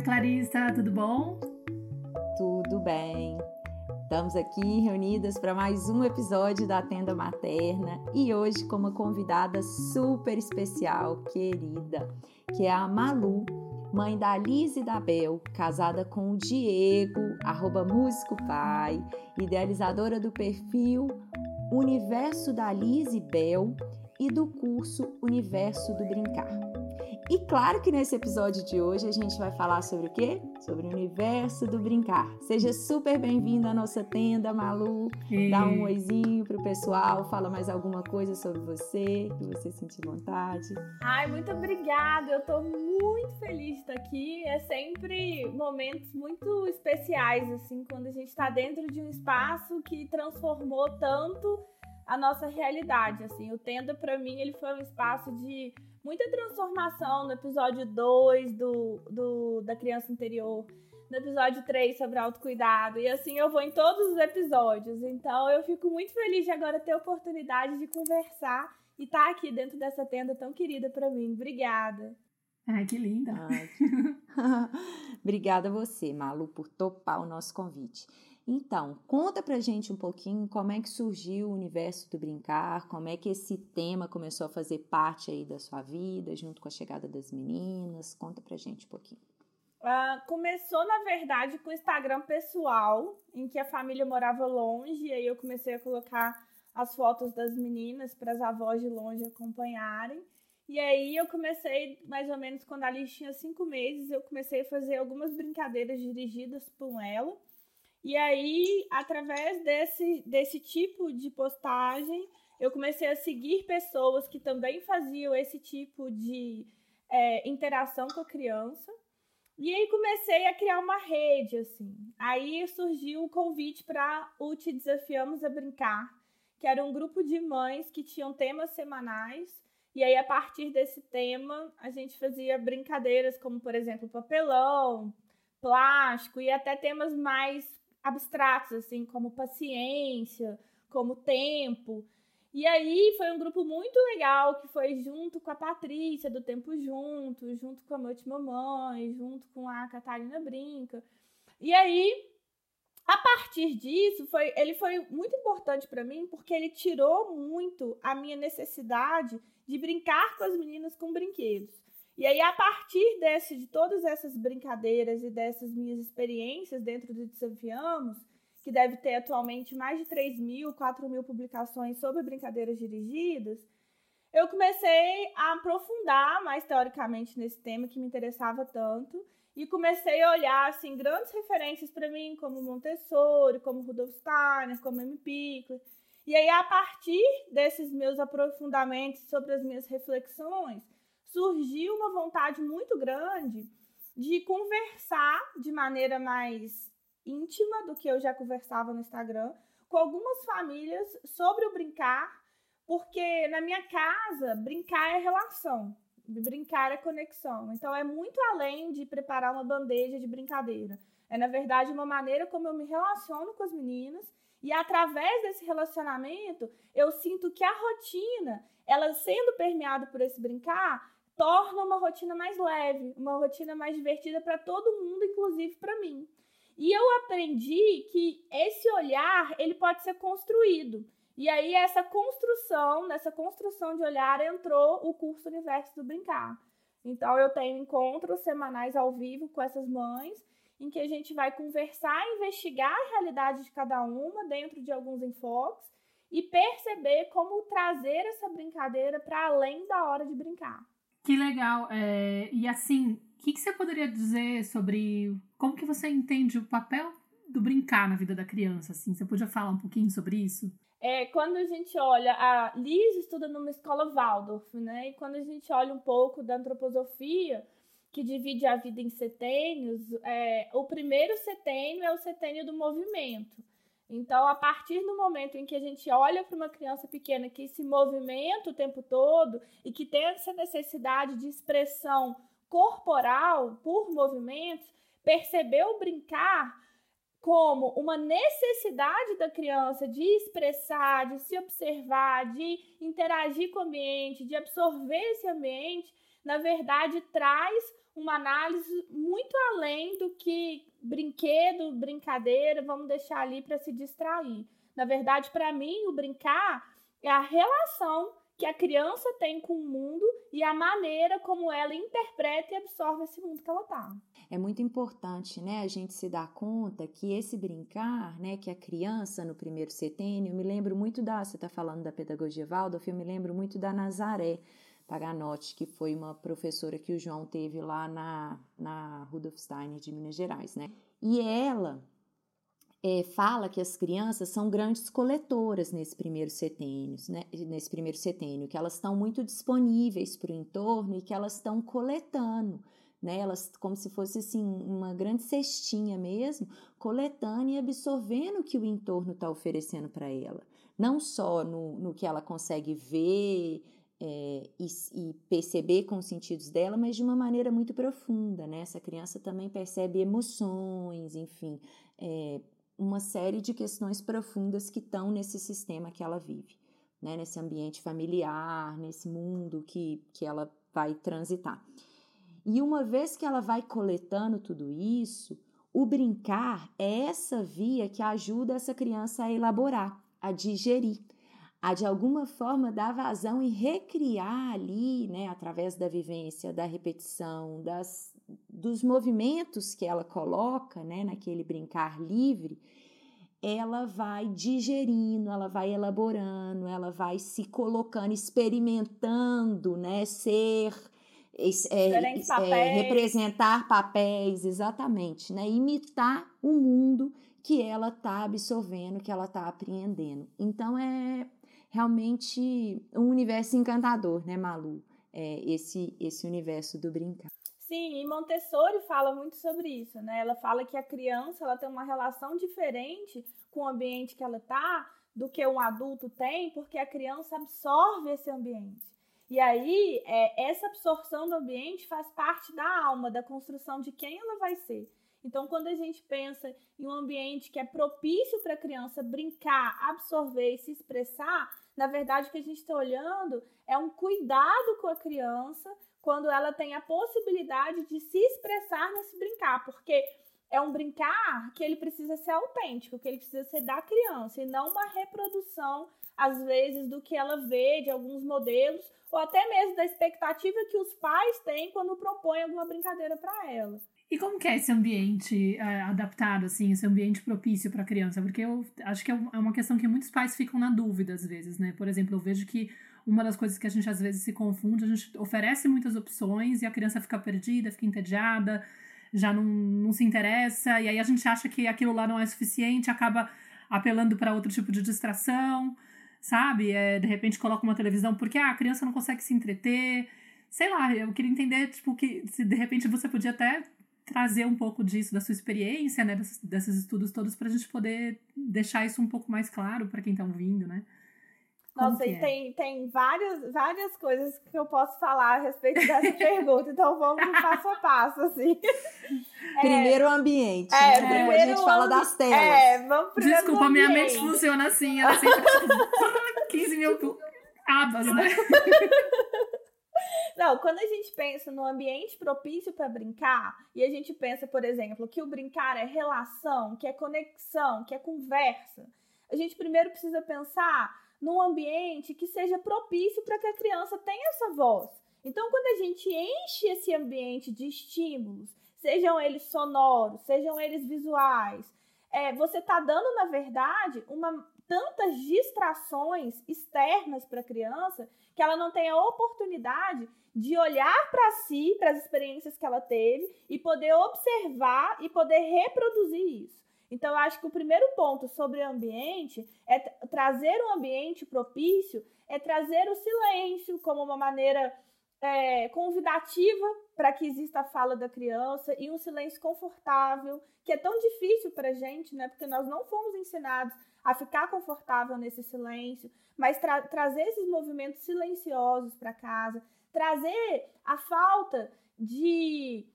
Oi, Clarissa, tudo bom? Tudo bem. Estamos aqui reunidas para mais um episódio da Tenda Materna e hoje com uma convidada super especial, querida, que é a Malu, mãe da Liz e da Bel, casada com o Diego, arroba músico pai, idealizadora do perfil Universo da Liz e Bel e do curso Universo do Brincar. E claro que nesse episódio de hoje a gente vai falar sobre o quê? Sobre o universo do brincar. Seja super bem-vindo à nossa tenda, Malu. Dá um oizinho pro pessoal, fala mais alguma coisa sobre você, que você sentir vontade. Ai, muito obrigada. Eu tô muito feliz de estar aqui. É sempre momentos muito especiais, assim, quando a gente tá dentro de um espaço que transformou tanto a nossa realidade, assim. O Tenda, para mim, ele foi um espaço de muita transformação no episódio 2 do, do, da criança interior, no episódio 3 sobre autocuidado, e assim eu vou em todos os episódios. Então eu fico muito feliz de agora ter a oportunidade de conversar e estar tá aqui dentro dessa tenda tão querida para mim. Obrigada. Ai, que linda. Ai. Obrigada a você, Malu, por topar o nosso convite. Então, conta pra gente um pouquinho como é que surgiu o universo do brincar, como é que esse tema começou a fazer parte aí da sua vida, junto com a chegada das meninas. Conta pra gente um pouquinho. Uh, começou, na verdade, com o Instagram pessoal, em que a família morava longe, e aí eu comecei a colocar as fotos das meninas para as avós de longe acompanharem. E aí eu comecei, mais ou menos, quando a Alice tinha cinco meses, eu comecei a fazer algumas brincadeiras dirigidas por ela. E aí, através desse, desse tipo de postagem, eu comecei a seguir pessoas que também faziam esse tipo de é, interação com a criança. E aí comecei a criar uma rede, assim. Aí surgiu o convite para o Te Desafiamos a Brincar, que era um grupo de mães que tinham temas semanais. E aí, a partir desse tema, a gente fazia brincadeiras como, por exemplo, papelão, plástico e até temas mais abstratos, assim, como paciência, como tempo. E aí foi um grupo muito legal que foi junto com a Patrícia do Tempo Junto, junto com a Noite Mamãe, junto com a Catarina Brinca. E aí, a partir disso, foi, ele foi muito importante para mim porque ele tirou muito a minha necessidade de brincar com as meninas com brinquedos. E aí, a partir desse, de todas essas brincadeiras e dessas minhas experiências dentro do Desafiamos, que deve ter atualmente mais de 3 mil, 4 mil publicações sobre brincadeiras dirigidas, eu comecei a aprofundar mais teoricamente nesse tema que me interessava tanto e comecei a olhar assim grandes referências para mim, como Montessori, como Rudolf Steiner, como M. Pickler. E aí, a partir desses meus aprofundamentos sobre as minhas reflexões, surgiu uma vontade muito grande de conversar de maneira mais íntima do que eu já conversava no Instagram com algumas famílias sobre o brincar, porque na minha casa brincar é relação, brincar é conexão. Então é muito além de preparar uma bandeja de brincadeira. É na verdade uma maneira como eu me relaciono com as meninas e através desse relacionamento eu sinto que a rotina, ela sendo permeada por esse brincar, torna uma rotina mais leve, uma rotina mais divertida para todo mundo, inclusive para mim. E eu aprendi que esse olhar, ele pode ser construído. E aí essa construção, nessa construção de olhar entrou o curso Universo do Brincar. Então eu tenho encontros semanais ao vivo com essas mães, em que a gente vai conversar, investigar a realidade de cada uma dentro de alguns enfoques e perceber como trazer essa brincadeira para além da hora de brincar. Que legal. É, e assim, o que, que, você poderia dizer sobre como que você entende o papel do brincar na vida da criança? Assim, você podia falar um pouquinho sobre isso? É, quando a gente olha, a Liz estuda numa escola Waldorf, né? E quando a gente olha um pouco da antroposofia, que divide a vida em setênios, é, o primeiro setênio é o setênio do movimento. Então, a partir do momento em que a gente olha para uma criança pequena que se movimenta o tempo todo e que tem essa necessidade de expressão corporal por movimentos, perceber o brincar como uma necessidade da criança de expressar, de se observar, de interagir com o ambiente, de absorver esse ambiente, na verdade traz uma análise muito além do que brinquedo, brincadeira, vamos deixar ali para se distrair. Na verdade, para mim, o brincar é a relação que a criança tem com o mundo e a maneira como ela interpreta e absorve esse mundo que ela está. É muito importante, né, a gente se dar conta que esse brincar, né, que a criança no primeiro setênio, me lembro muito da, você está falando da pedagogia Waldorf, eu me lembro muito da Nazaré Paganotti, que foi uma professora que o João teve lá na, na Rudolf Steiner de Minas Gerais, né? E ela é, fala que as crianças são grandes coletoras nesse primeiro setênio, né? nesse primeiro setênio, que elas estão muito disponíveis para o entorno e que elas estão coletando, né? Elas como se fosse assim uma grande cestinha mesmo, coletando e absorvendo o que o entorno está oferecendo para ela, não só no, no que ela consegue ver é, e, e, perceber com os sentidos dela, mas de uma maneira muito profunda, né? Essa criança também percebe emoções, enfim, é, uma série de questões profundas que estão nesse sistema que ela vive, né? nesse ambiente familiar, nesse mundo que, que ela vai transitar. E uma vez que ela vai coletando tudo isso, o brincar é essa via que ajuda essa criança a elaborar, a digerir, a de alguma forma dar vazão e recriar ali, né, através da vivência, da repetição, das, dos movimentos que ela coloca, né, naquele brincar livre, ela vai digerindo, ela vai elaborando, ela vai se colocando, experimentando, né, ser é, é, representar papéis, exatamente, né, imitar o mundo que ela está absorvendo, que ela está apreendendo. Então é realmente um universo encantador, né, Malu? É, esse, esse universo do brincar. Sim, e Montessori fala muito sobre isso, né? Ela fala que a criança ela tem uma relação diferente com o ambiente que ela está do que um adulto tem, porque a criança absorve esse ambiente. E aí, é, essa absorção do ambiente faz parte da alma, da construção de quem ela vai ser. Então, quando a gente pensa em um ambiente que é propício para a criança brincar, absorver e se expressar, na verdade, o que a gente está olhando é um cuidado com a criança quando ela tem a possibilidade de se expressar nesse brincar, porque é um brincar que ele precisa ser autêntico, que ele precisa ser da criança e não uma reprodução, às vezes, do que ela vê de alguns modelos ou até mesmo da expectativa que os pais têm quando propõem alguma brincadeira para ela. E como que é esse ambiente é, adaptado, assim, esse ambiente propício para a criança? Porque eu acho que é, é uma questão que muitos pais ficam na dúvida às vezes, né? Por exemplo, eu vejo que uma das coisas que a gente às vezes se confunde, a gente oferece muitas opções e a criança fica perdida, fica entediada, já não, não se interessa, e aí a gente acha que aquilo lá não é suficiente, acaba apelando para outro tipo de distração, sabe? É, de repente coloca uma televisão porque ah, a criança não consegue se entreter. Sei lá, eu queria entender, tipo, que se de repente você podia até trazer um pouco disso, da sua experiência, né, desses, desses estudos todos, para a gente poder deixar isso um pouco mais claro para quem está ouvindo, né? Como Nossa, e é? tem, tem várias, várias coisas que eu posso falar a respeito dessa pergunta, então vamos no passo a passo, assim. É, primeiro o ambiente, é, né? depois a gente fala das telas. É, vamos primeiro Desculpa, minha mente funciona assim, ela sempre 15 mil abas, né? Não, quando a gente pensa no ambiente propício para brincar, e a gente pensa, por exemplo, que o brincar é relação, que é conexão, que é conversa, a gente primeiro precisa pensar num ambiente que seja propício para que a criança tenha essa voz. Então, quando a gente enche esse ambiente de estímulos, sejam eles sonoros, sejam eles visuais, é, você está dando, na verdade, uma, tantas distrações externas para a criança que ela não tem a oportunidade de olhar para si, para as experiências que ela teve e poder observar e poder reproduzir isso. Então, eu acho que o primeiro ponto sobre o ambiente é trazer um ambiente propício, é trazer o silêncio como uma maneira é, convidativa para que exista a fala da criança e um silêncio confortável, que é tão difícil para a gente, né? Porque nós não fomos ensinados a ficar confortável nesse silêncio, mas tra trazer esses movimentos silenciosos para casa, trazer a falta de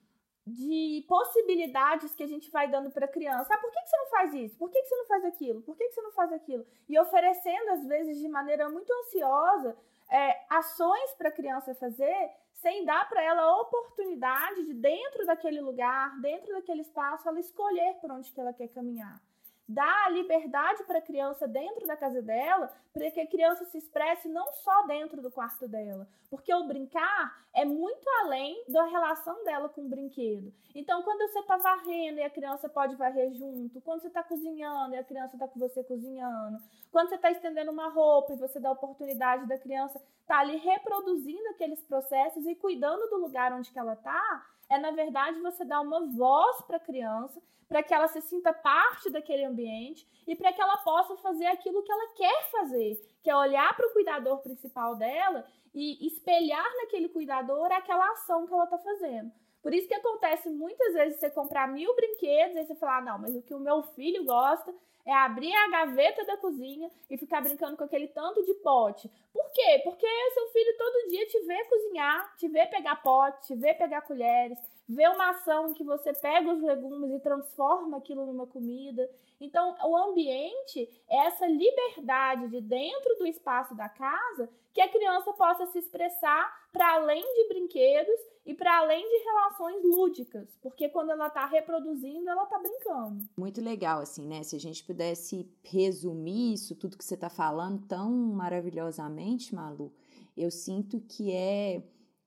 de possibilidades que a gente vai dando para a criança. Ah, por que, que você não faz isso? Por que, que você não faz aquilo? Por que, que você não faz aquilo? E oferecendo, às vezes, de maneira muito ansiosa, é, ações para a criança fazer, sem dar para ela a oportunidade de, dentro daquele lugar, dentro daquele espaço, ela escolher por onde que ela quer caminhar dá a liberdade para a criança dentro da casa dela, para que a criança se expresse não só dentro do quarto dela, porque o brincar é muito além da relação dela com o brinquedo. Então, quando você está varrendo e a criança pode varrer junto, quando você está cozinhando e a criança está com você cozinhando, quando você está estendendo uma roupa e você dá a oportunidade da criança estar tá ali reproduzindo aqueles processos e cuidando do lugar onde que ela está, é na verdade você dar uma voz para a criança para que ela se sinta parte daquele ambiente e para que ela possa fazer aquilo que ela quer fazer, que é olhar para o cuidador principal dela e espelhar naquele cuidador aquela ação que ela está fazendo. Por isso que acontece muitas vezes você comprar mil brinquedos e você falar, não, mas o que o meu filho gosta é abrir a gaveta da cozinha e ficar brincando com aquele tanto de pote. Por quê? Porque seu filho todo dia te vê cozinhar, te vê pegar pote, te vê pegar colheres, vê uma ação em que você pega os legumes e transforma aquilo numa comida. Então, o ambiente é essa liberdade de dentro do espaço da casa que a criança possa se expressar para além de brinquedos e para além de relações lúdicas, porque quando ela está reproduzindo, ela está brincando. Muito legal, assim, né? Se a gente pudesse resumir isso, tudo que você está falando tão maravilhosamente, Malu, eu sinto que é,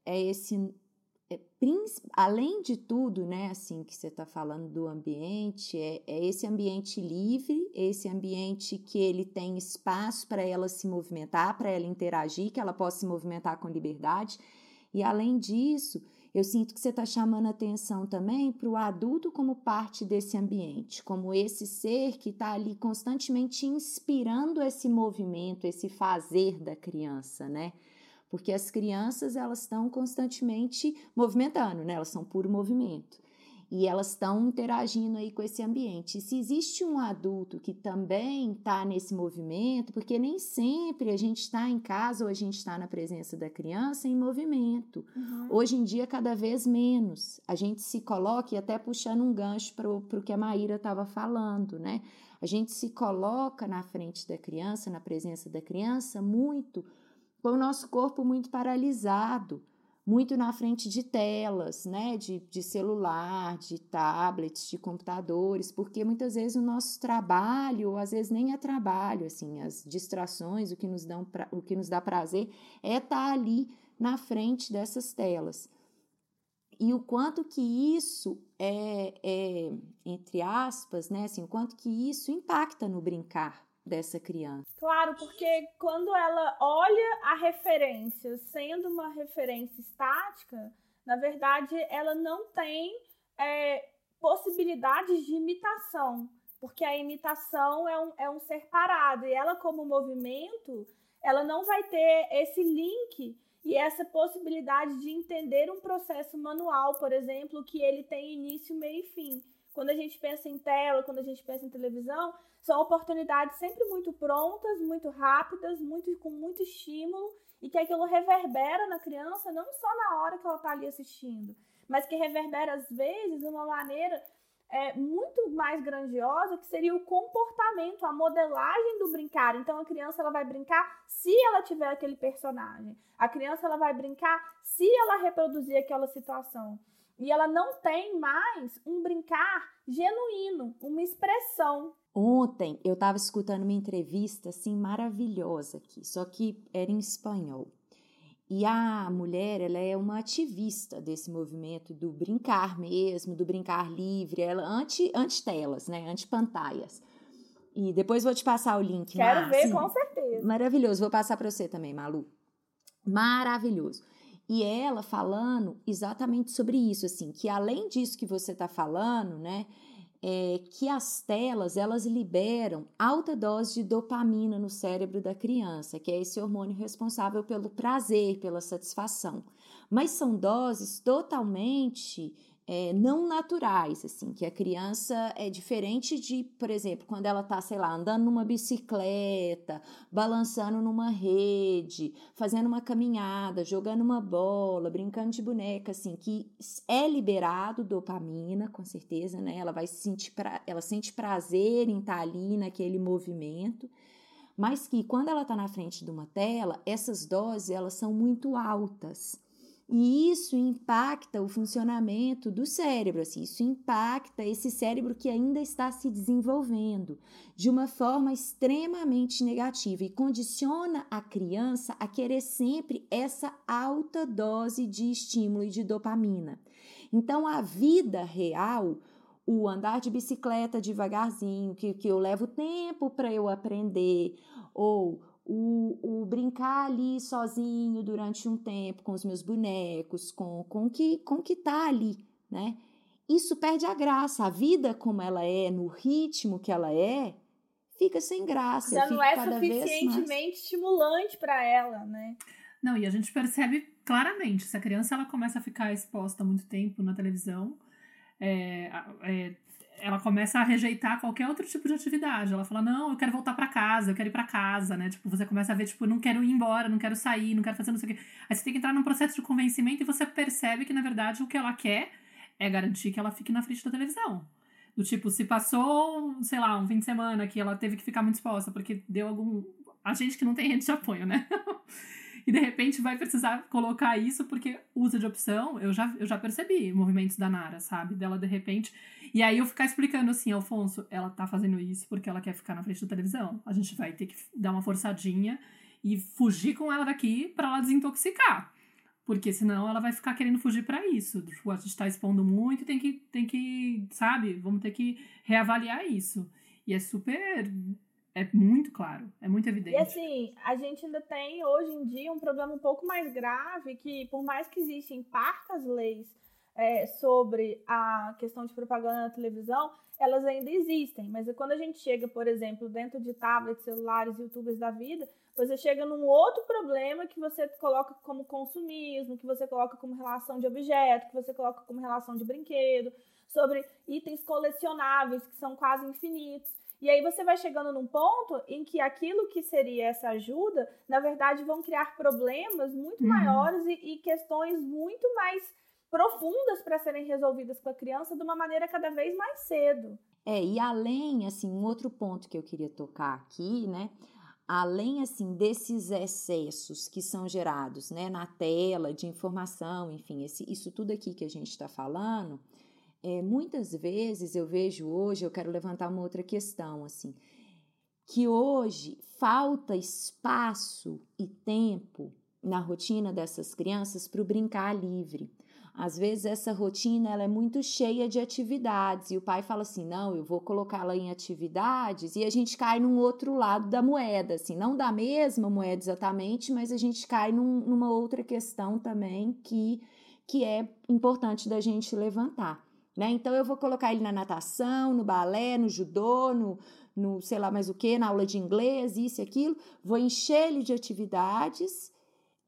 é esse além de tudo, né, assim, que você está falando do ambiente, é, é, esse ambiente livre, esse ambiente que ele tem espaço para ela se movimentar, para ela interagir, que ela possa se movimentar com liberdade. E além disso, eu sinto que você está chamando atenção também para o adulto como parte desse ambiente, como esse ser que está ali constantemente inspirando esse movimento, esse fazer da criança, né? Porque as crianças elas estão constantemente movimentando, né? Elas são puro movimento. E elas estão interagindo aí com esse ambiente. E se existe um adulto que também está nesse movimento, porque nem sempre a gente está em casa ou a gente está na presença da criança em movimento. Uhum. Hoje em dia, cada vez menos. A gente se coloca, e até puxando um gancho para o que a Maíra estava falando, né? A gente se coloca na frente da criança, na presença da criança, muito com o nosso corpo muito paralisado, muito na frente de telas, né, de, de celular, de tablets, de computadores, porque muitas vezes o nosso trabalho, ou às vezes nem é trabalho, assim, as distrações, o que nos, dão pra, o que nos dá prazer é estar tá ali na frente dessas telas. E o quanto que isso é, é, entre aspas, né, assim, o quanto que isso impacta no brincar, dessa criança. Claro, porque quando ela olha a referência sendo uma referência estática, na verdade ela não tem é, possibilidades de imitação, porque a imitação é um, é um ser parado e ela, como movimento, ela não vai ter esse link e essa possibilidade de entender um processo manual, por exemplo, que ele tem início, meio e fim. Quando a gente pensa em tela, quando a gente pensa em televisão, são oportunidades sempre muito prontas, muito rápidas, muito com muito estímulo e que aquilo reverbera na criança não só na hora que ela está ali assistindo, mas que reverbera às vezes de uma maneira é, muito mais grandiosa que seria o comportamento, a modelagem do brincar. Então a criança ela vai brincar se ela tiver aquele personagem. A criança ela vai brincar se ela reproduzir aquela situação. E ela não tem mais um brincar genuíno, uma expressão. Ontem eu estava escutando uma entrevista assim maravilhosa aqui, só que era em espanhol. E a mulher, ela é uma ativista desse movimento do brincar mesmo, do brincar livre, ela anti anti telas, né, anti pantalhas. E depois vou te passar o link. Quero Mar, ver assim, com certeza. Maravilhoso, vou passar para você também, Malu. Maravilhoso. E ela falando exatamente sobre isso, assim, que além disso que você está falando, né, é que as telas elas liberam alta dose de dopamina no cérebro da criança, que é esse hormônio responsável pelo prazer, pela satisfação. Mas são doses totalmente é, não naturais, assim, que a criança é diferente de, por exemplo, quando ela tá, sei lá, andando numa bicicleta, balançando numa rede, fazendo uma caminhada, jogando uma bola, brincando de boneca, assim, que é liberado dopamina, com certeza, né? Ela vai sentir, pra, ela sente prazer em estar tá ali naquele movimento, mas que quando ela tá na frente de uma tela, essas doses, elas são muito altas. E isso impacta o funcionamento do cérebro, assim, isso impacta esse cérebro que ainda está se desenvolvendo de uma forma extremamente negativa e condiciona a criança a querer sempre essa alta dose de estímulo e de dopamina. Então, a vida real, o andar de bicicleta devagarzinho, que, que eu levo tempo para eu aprender, ou o, o, brincar ali sozinho durante um tempo com os meus bonecos, com com que com que tá ali, né? Isso perde a graça. A vida como ela é, no ritmo que ela é, fica sem graça. Já não é suficientemente estimulante para ela, né? Não, e a gente percebe claramente, se a criança ela começa a ficar exposta muito tempo na televisão, é, é, ela começa a rejeitar qualquer outro tipo de atividade. Ela fala: "Não, eu quero voltar para casa, eu quero ir para casa", né? Tipo, você começa a ver tipo, não quero ir embora, não quero sair, não quero fazer não sei o quê. Aí você tem que entrar num processo de convencimento e você percebe que na verdade o que ela quer é garantir que ela fique na frente da televisão. Do tipo, se passou, sei lá, um fim de semana que ela teve que ficar muito exposta porque deu algum a gente que não tem rede de apoio, né? e de repente vai precisar colocar isso porque usa de opção, eu já, eu já percebi movimentos da Nara, sabe? Dela de repente. E aí eu ficar explicando assim, Alfonso, ela tá fazendo isso porque ela quer ficar na frente da televisão. A gente vai ter que dar uma forçadinha e fugir com ela daqui para ela desintoxicar. Porque senão ela vai ficar querendo fugir para isso. Tipo, a gente tá expondo muito e tem que, tem que, sabe? Vamos ter que reavaliar isso. E é super é muito claro, é muito evidente. E assim, a gente ainda tem hoje em dia um problema um pouco mais grave que, por mais que existem parcas leis é, sobre a questão de propaganda na televisão, elas ainda existem. Mas quando a gente chega, por exemplo, dentro de tablets, celulares, youtubers da vida, você chega num outro problema que você coloca como consumismo, que você coloca como relação de objeto, que você coloca como relação de brinquedo, sobre itens colecionáveis que são quase infinitos. E aí você vai chegando num ponto em que aquilo que seria essa ajuda, na verdade, vão criar problemas muito uhum. maiores e, e questões muito mais profundas para serem resolvidas com a criança de uma maneira cada vez mais cedo. É, e além, assim, um outro ponto que eu queria tocar aqui, né? Além, assim, desses excessos que são gerados, né, na tela, de informação, enfim, esse, isso tudo aqui que a gente está falando, é, muitas vezes eu vejo hoje, eu quero levantar uma outra questão, assim, que hoje falta espaço e tempo na rotina dessas crianças para o brincar livre. Às vezes essa rotina ela é muito cheia de atividades e o pai fala assim: "Não, eu vou colocá-la em atividades" e a gente cai num outro lado da moeda, assim, não da mesma moeda exatamente, mas a gente cai num, numa outra questão também que que é importante da gente levantar. Né? Então eu vou colocar ele na natação, no balé, no judô, no, no sei lá mais o que, na aula de inglês, isso e aquilo. Vou encher ele de atividades,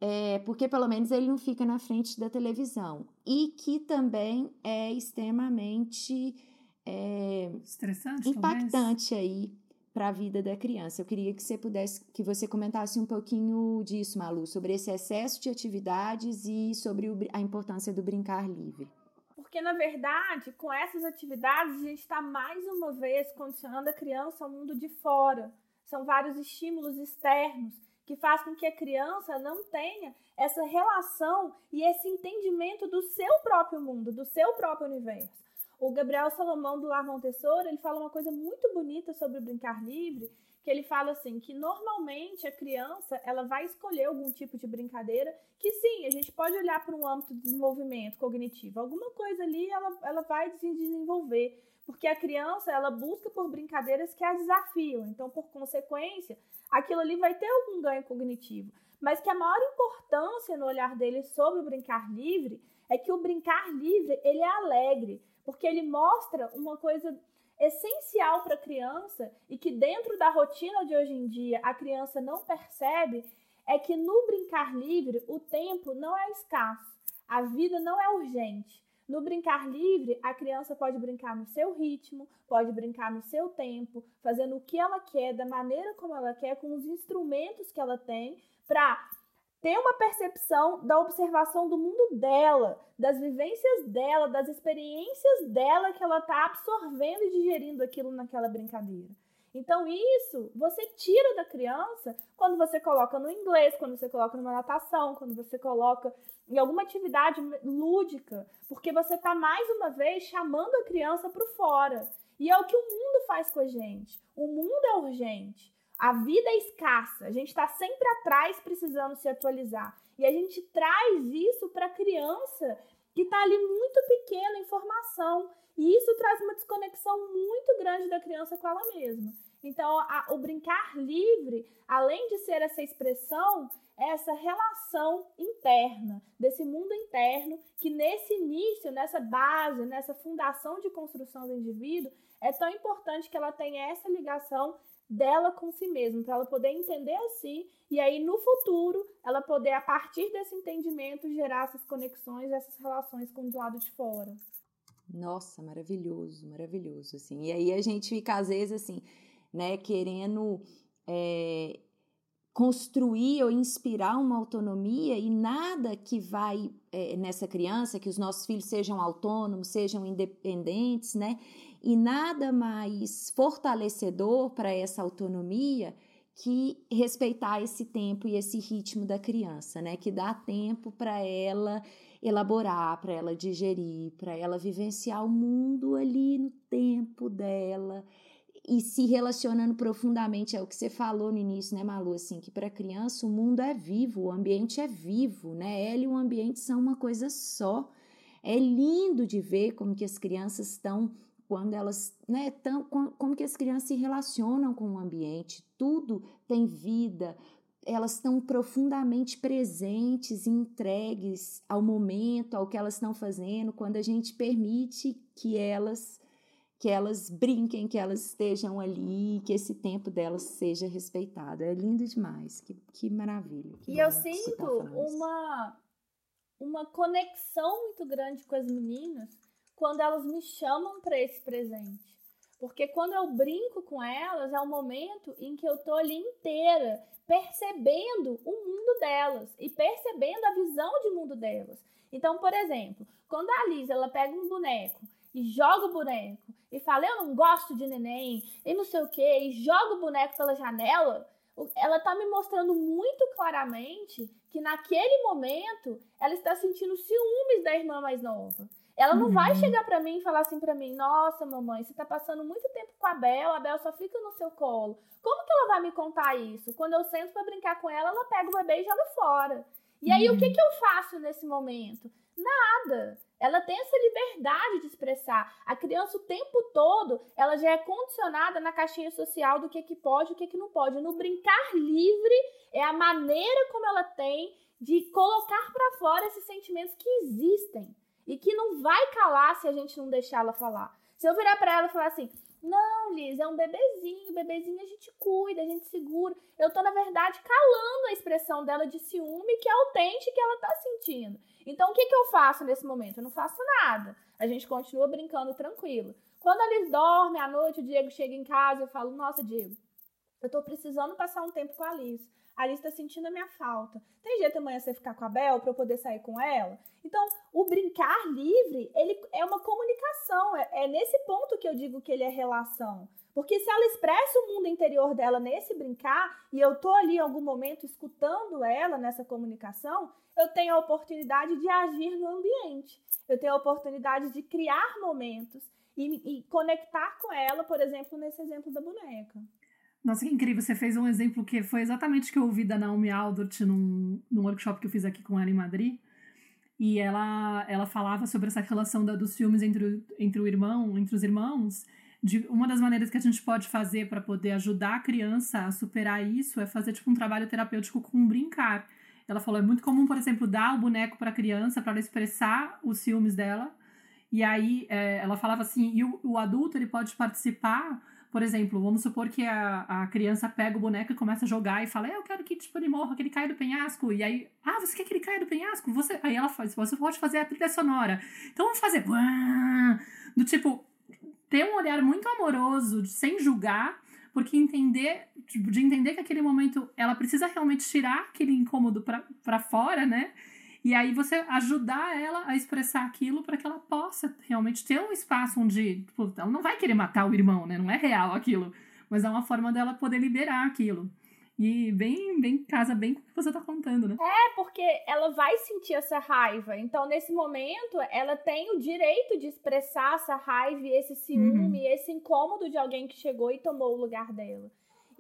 é, porque pelo menos ele não fica na frente da televisão. E que também é extremamente é, estressante, impactante talvez. aí para a vida da criança. Eu queria que você pudesse, que você comentasse um pouquinho disso, Malu, sobre esse excesso de atividades e sobre o, a importância do brincar livre. Porque, na verdade, com essas atividades, a gente está mais uma vez condicionando a criança ao mundo de fora. São vários estímulos externos que fazem com que a criança não tenha essa relação e esse entendimento do seu próprio mundo, do seu próprio universo. O Gabriel Salomão do Lar Montessori, ele fala uma coisa muito bonita sobre brincar livre, que ele fala assim que normalmente a criança ela vai escolher algum tipo de brincadeira que sim, a gente pode olhar para um âmbito de desenvolvimento cognitivo. Alguma coisa ali ela, ela vai se desenvolver, porque a criança ela busca por brincadeiras que a desafiam. Então, por consequência, aquilo ali vai ter algum ganho cognitivo. Mas que a maior importância no olhar dele sobre o brincar livre é que o brincar livre ele é alegre, porque ele mostra uma coisa essencial para a criança e que dentro da rotina de hoje em dia a criança não percebe é que no brincar livre o tempo não é escasso, a vida não é urgente. No brincar livre, a criança pode brincar no seu ritmo, pode brincar no seu tempo, fazendo o que ela quer, da maneira como ela quer, com os instrumentos que ela tem, para ter uma percepção da observação do mundo dela, das vivências dela, das experiências dela que ela está absorvendo e digerindo aquilo naquela brincadeira. Então, isso você tira da criança quando você coloca no inglês, quando você coloca numa natação, quando você coloca em alguma atividade lúdica, porque você está mais uma vez chamando a criança para fora. E é o que o mundo faz com a gente. O mundo é urgente. A vida é escassa. A gente está sempre atrás precisando se atualizar. E a gente traz isso para a criança que está ali muito pequena em formação. E isso traz uma desconexão muito grande da criança com ela mesma. Então, a, o brincar livre, além de ser essa expressão, é essa relação interna, desse mundo interno, que nesse início, nessa base, nessa fundação de construção do indivíduo, é tão importante que ela tenha essa ligação dela com si mesma, para ela poder entender a si e aí no futuro ela poder, a partir desse entendimento, gerar essas conexões, essas relações com o lado de fora. Nossa, maravilhoso, maravilhoso, assim. E aí a gente fica, às vezes, assim, né, querendo é, construir ou inspirar uma autonomia e nada que vai é, nessa criança, que os nossos filhos sejam autônomos, sejam independentes, né? E nada mais fortalecedor para essa autonomia que respeitar esse tempo e esse ritmo da criança, né? Que dá tempo para ela elaborar, para ela digerir, para ela vivenciar o mundo ali no tempo dela e se relacionando profundamente é o que você falou no início, né, Malu, assim, que para criança o mundo é vivo, o ambiente é vivo, né? Ela e o ambiente são uma coisa só. É lindo de ver como que as crianças estão quando elas, né, tão, como que as crianças se relacionam com o ambiente, tudo tem vida, elas estão profundamente presentes, entregues ao momento, ao que elas estão fazendo, quando a gente permite que elas que elas brinquem, que elas estejam ali, que esse tempo delas seja respeitado. É lindo demais, que, que maravilha. Que e eu sinto tá uma, uma conexão muito grande com as meninas quando elas me chamam para esse presente. Porque quando eu brinco com elas, é o momento em que eu tô ali inteira, percebendo o mundo delas e percebendo a visão de mundo delas. Então, por exemplo, quando a Liz ela pega um boneco e joga o boneco e fala, eu não gosto de neném, e não sei o que, e joga o boneco pela janela, ela tá me mostrando muito claramente que naquele momento ela está sentindo ciúmes da irmã mais nova. Ela não uhum. vai chegar para mim e falar assim para mim: "Nossa, mamãe, você tá passando muito tempo com a Bel, a Bel só fica no seu colo". Como que ela vai me contar isso? Quando eu sento para brincar com ela, ela pega o bebê e joga fora. E aí uhum. o que que eu faço nesse momento? Nada. Ela tem essa liberdade de expressar. A criança o tempo todo, ela já é condicionada na caixinha social do que que pode o que que não pode. No brincar livre é a maneira como ela tem de colocar para fora esses sentimentos que existem e que não vai calar se a gente não deixar ela falar. Se eu virar para ela e falar assim: "Não, Liz, é um bebezinho, bebezinho a gente cuida, a gente segura". Eu tô na verdade calando a expressão dela de ciúme que é autêntica que ela tá sentindo. Então, o que, que eu faço nesse momento? Eu não faço nada. A gente continua brincando tranquilo. Quando eles dormem à noite, o Diego chega em casa, eu falo: Nossa, Diego, eu tô precisando passar um tempo com a Alice. Alice tá sentindo a minha falta. Tem jeito amanhã você ficar com a Bel para eu poder sair com ela? Então, o brincar livre, ele é uma comunicação. É, é nesse ponto que eu digo que ele é relação. Porque se ela expressa o mundo interior dela nesse brincar, e eu tô ali em algum momento escutando ela nessa comunicação, eu tenho a oportunidade de agir no ambiente. Eu tenho a oportunidade de criar momentos e, e conectar com ela, por exemplo, nesse exemplo da boneca. Nossa, que incrível. Você fez um exemplo que foi exatamente o que eu ouvi da Naomi Aldort num, num workshop que eu fiz aqui com ela em Madrid. E ela, ela falava sobre essa relação da, dos filmes entre, entre o irmão, entre os irmãos. De, uma das maneiras que a gente pode fazer para poder ajudar a criança a superar isso é fazer tipo um trabalho terapêutico com brincar. Ela falou, é muito comum, por exemplo, dar o boneco para a criança para ela expressar os ciúmes dela. E aí é, ela falava assim, e o, o adulto ele pode participar por exemplo, vamos supor que a, a criança pega o boneco e começa a jogar e fala, eu quero que tipo, ele morra, que ele caia do penhasco. E aí, ah, você quer que ele caia do penhasco? Você... Aí ela faz, você pode fazer a trilha sonora. Então vamos fazer. Do tipo, ter um olhar muito amoroso, sem julgar, porque entender, tipo, de entender que aquele momento ela precisa realmente tirar aquele incômodo para fora, né? E aí você ajudar ela a expressar aquilo para que ela possa realmente ter um espaço onde tipo, ela não vai querer matar o irmão, né? Não é real aquilo, mas é uma forma dela poder liberar aquilo. E bem, bem casa bem com o que você tá contando, né? É, porque ela vai sentir essa raiva. Então, nesse momento, ela tem o direito de expressar essa raiva, esse ciúme, uhum. esse incômodo de alguém que chegou e tomou o lugar dela.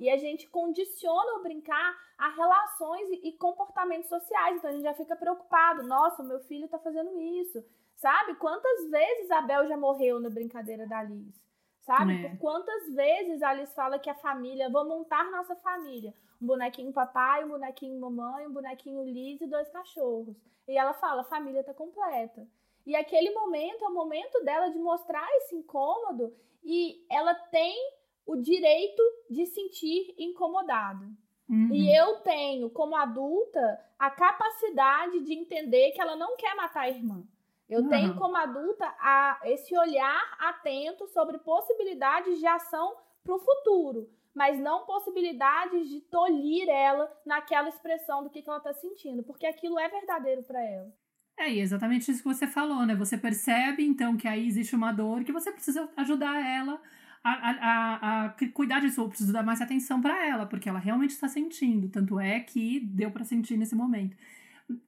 E a gente condiciona o brincar a relações e comportamentos sociais. Então a gente já fica preocupado. Nossa, meu filho tá fazendo isso. Sabe? Quantas vezes a Bel já morreu na brincadeira da Liz? Sabe? É. Por quantas vezes a Alice fala que a família, vou montar nossa família. Um bonequinho papai, um bonequinho mamãe, um bonequinho Liz e dois cachorros. E ela fala, a família tá completa. E aquele momento é o momento dela de mostrar esse incômodo e ela tem o direito de sentir incomodado. Uhum. E eu tenho, como adulta, a capacidade de entender que ela não quer matar a irmã. Eu uhum. tenho, como adulta, a, esse olhar atento sobre possibilidades de ação para o futuro, mas não possibilidades de tolir ela naquela expressão do que, que ela está sentindo, porque aquilo é verdadeiro para ela. É exatamente isso que você falou, né? Você percebe, então, que aí existe uma dor que você precisa ajudar ela a, a, a, cuidar disso, ou preciso dar mais atenção para ela, porque ela realmente está sentindo. Tanto é que deu para sentir nesse momento.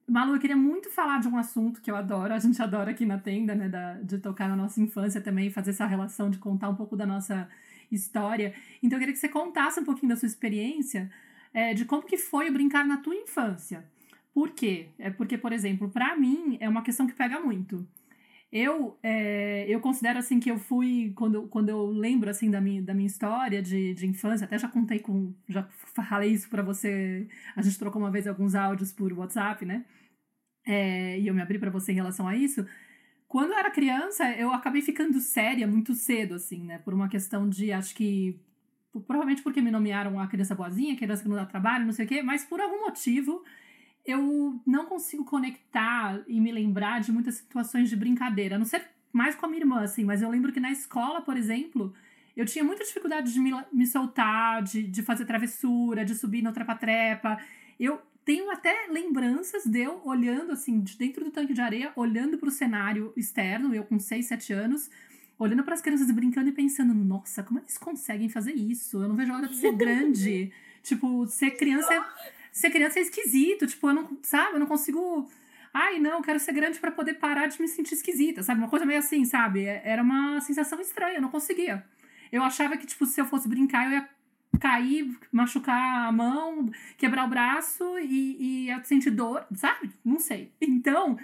Malu, eu queria muito falar de um assunto que eu adoro, a gente adora aqui na tenda, né, da, de tocar na nossa infância também, fazer essa relação de contar um pouco da nossa história. Então eu queria que você contasse um pouquinho da sua experiência, é, de como que foi brincar na tua infância. Por quê? É porque, por exemplo, para mim é uma questão que pega muito. Eu, é, eu considero assim que eu fui, quando, quando eu lembro assim da minha, da minha história de, de infância, até já contei com, já falei isso para você, a gente trocou uma vez alguns áudios por WhatsApp, né? É, e eu me abri para você em relação a isso. Quando eu era criança, eu acabei ficando séria muito cedo, assim, né? Por uma questão de, acho que, provavelmente porque me nomearam a criança boazinha, criança que não dá trabalho, não sei o quê, mas por algum motivo eu não consigo conectar e me lembrar de muitas situações de brincadeira. A não ser mais com a minha irmã, assim, mas eu lembro que na escola, por exemplo, eu tinha muita dificuldade de me, me soltar, de, de fazer travessura, de subir no trepa-trepa. Eu tenho até lembranças de eu olhando, assim, de dentro do tanque de areia, olhando para o cenário externo, eu com 6, 7 anos, olhando para as crianças brincando e pensando: nossa, como eles conseguem fazer isso? Eu não vejo a hora de ser grande. tipo, ser criança ser criança é esquisito, tipo, eu não, sabe, eu não consigo. Ai, não, quero ser grande para poder parar de me sentir esquisita, sabe? Uma coisa meio assim, sabe? É, era uma sensação estranha, eu não conseguia. Eu achava que, tipo, se eu fosse brincar, eu ia cair, machucar a mão, quebrar o braço e, e ia sentir dor, sabe? Não sei. Então,